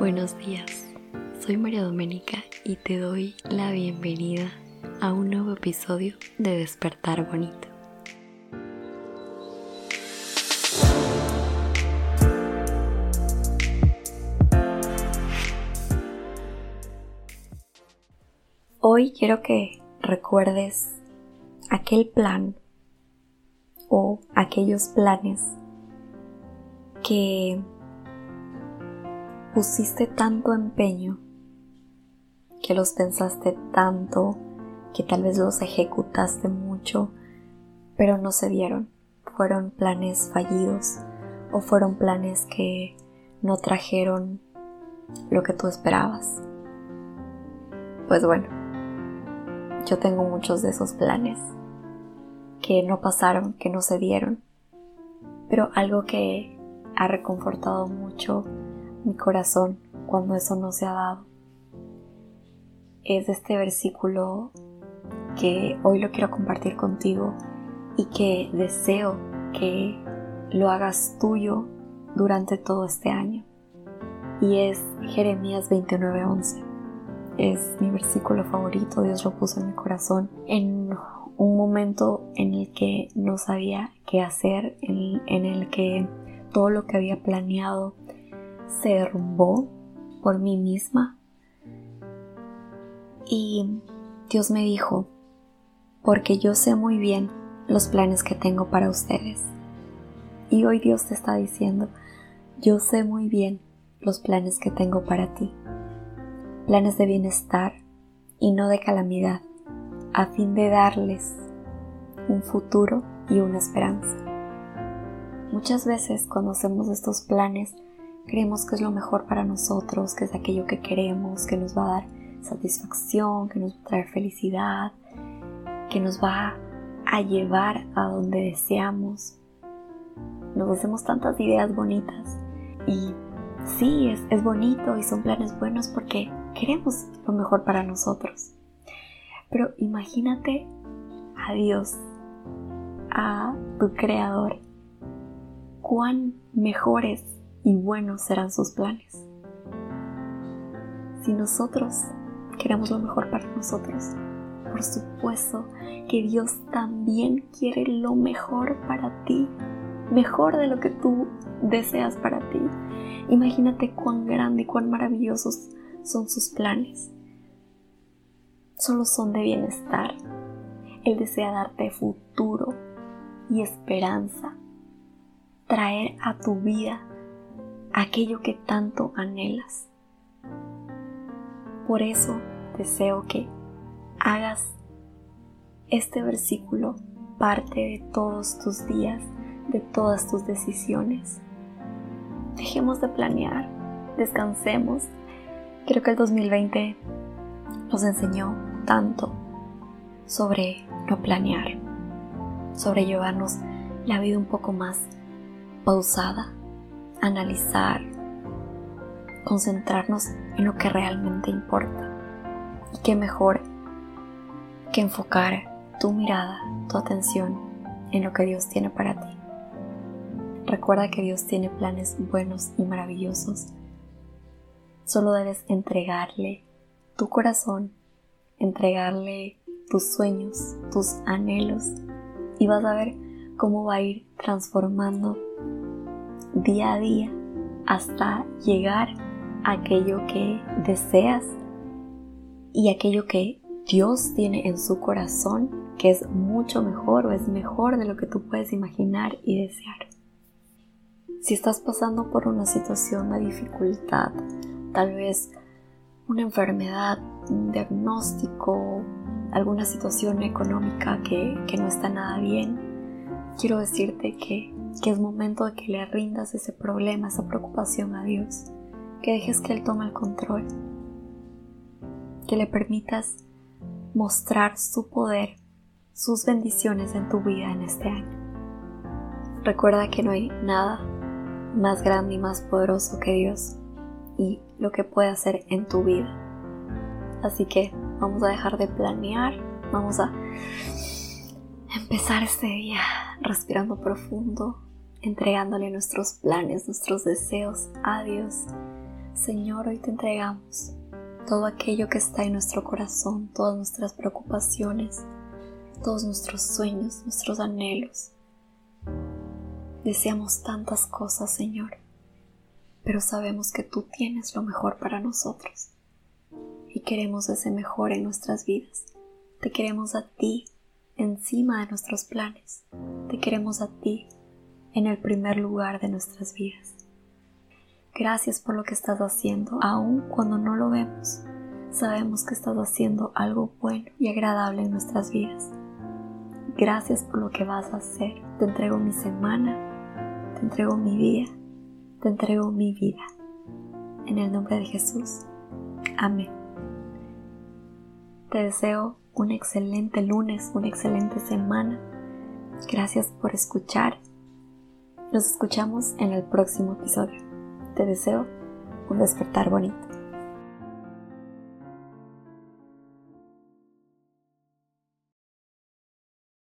Buenos días, soy María Doménica y te doy la bienvenida a un nuevo episodio de Despertar Bonito. Hoy quiero que recuerdes aquel plan o aquellos planes que pusiste tanto empeño, que los pensaste tanto, que tal vez los ejecutaste mucho, pero no se dieron. Fueron planes fallidos o fueron planes que no trajeron lo que tú esperabas. Pues bueno, yo tengo muchos de esos planes que no pasaron, que no se dieron, pero algo que ha reconfortado mucho mi corazón cuando eso no se ha dado. Es este versículo que hoy lo quiero compartir contigo y que deseo que lo hagas tuyo durante todo este año. Y es Jeremías 29:11. Es mi versículo favorito, Dios lo puso en mi corazón en un momento en el que no sabía qué hacer, en, en el que todo lo que había planeado se derrumbó por mí misma. Y Dios me dijo, porque yo sé muy bien los planes que tengo para ustedes. Y hoy Dios te está diciendo, yo sé muy bien los planes que tengo para ti. Planes de bienestar y no de calamidad, a fin de darles un futuro y una esperanza. Muchas veces cuando hacemos estos planes creemos que es lo mejor para nosotros, que es aquello que queremos, que nos va a dar satisfacción, que nos va a traer felicidad, que nos va a llevar a donde deseamos. Nos hacemos tantas ideas bonitas y sí, es, es bonito y son planes buenos porque queremos lo mejor para nosotros. Pero imagínate a Dios, a tu Creador, cuán mejores y buenos serán sus planes. Si nosotros queremos lo mejor para nosotros, por supuesto que Dios también quiere lo mejor para ti, mejor de lo que tú deseas para ti. Imagínate cuán grande y cuán maravillosos son sus planes. Solo son de bienestar. Él desea darte futuro y esperanza, traer a tu vida aquello que tanto anhelas. Por eso deseo que hagas este versículo parte de todos tus días, de todas tus decisiones. Dejemos de planear, descansemos. Creo que el 2020 nos enseñó tanto sobre no planear, sobre llevarnos la vida un poco más pausada, analizar, concentrarnos en lo que realmente importa. Y qué mejor que enfocar tu mirada, tu atención en lo que Dios tiene para ti. Recuerda que Dios tiene planes buenos y maravillosos. Solo debes entregarle tu corazón, entregarle tus sueños, tus anhelos y vas a ver cómo va a ir transformando día a día hasta llegar a aquello que deseas y aquello que Dios tiene en su corazón que es mucho mejor o es mejor de lo que tú puedes imaginar y desear. Si estás pasando por una situación de dificultad, tal vez una enfermedad, un diagnóstico, alguna situación económica que, que no está nada bien, quiero decirte que que es momento de que le rindas ese problema, esa preocupación a Dios, que dejes que Él tome el control, que le permitas mostrar su poder, sus bendiciones en tu vida en este año. Recuerda que no hay nada más grande y más poderoso que Dios y lo que puede hacer en tu vida. Así que vamos a dejar de planear, vamos a empezar este día respirando profundo, entregándole nuestros planes, nuestros deseos a Dios, Señor, hoy te entregamos todo aquello que está en nuestro corazón, todas nuestras preocupaciones, todos nuestros sueños, nuestros anhelos. Deseamos tantas cosas, Señor, pero sabemos que tú tienes lo mejor para nosotros y queremos ese mejor en nuestras vidas. Te queremos a ti encima de nuestros planes. Te queremos a ti en el primer lugar de nuestras vidas. Gracias por lo que estás haciendo, aun cuando no lo vemos. Sabemos que estás haciendo algo bueno y agradable en nuestras vidas. Gracias por lo que vas a hacer. Te entrego mi semana, te entrego mi día, te entrego mi vida. En el nombre de Jesús. Amén. Te deseo un excelente lunes, una excelente semana. Gracias por escuchar. Nos escuchamos en el próximo episodio. Te deseo un despertar bonito.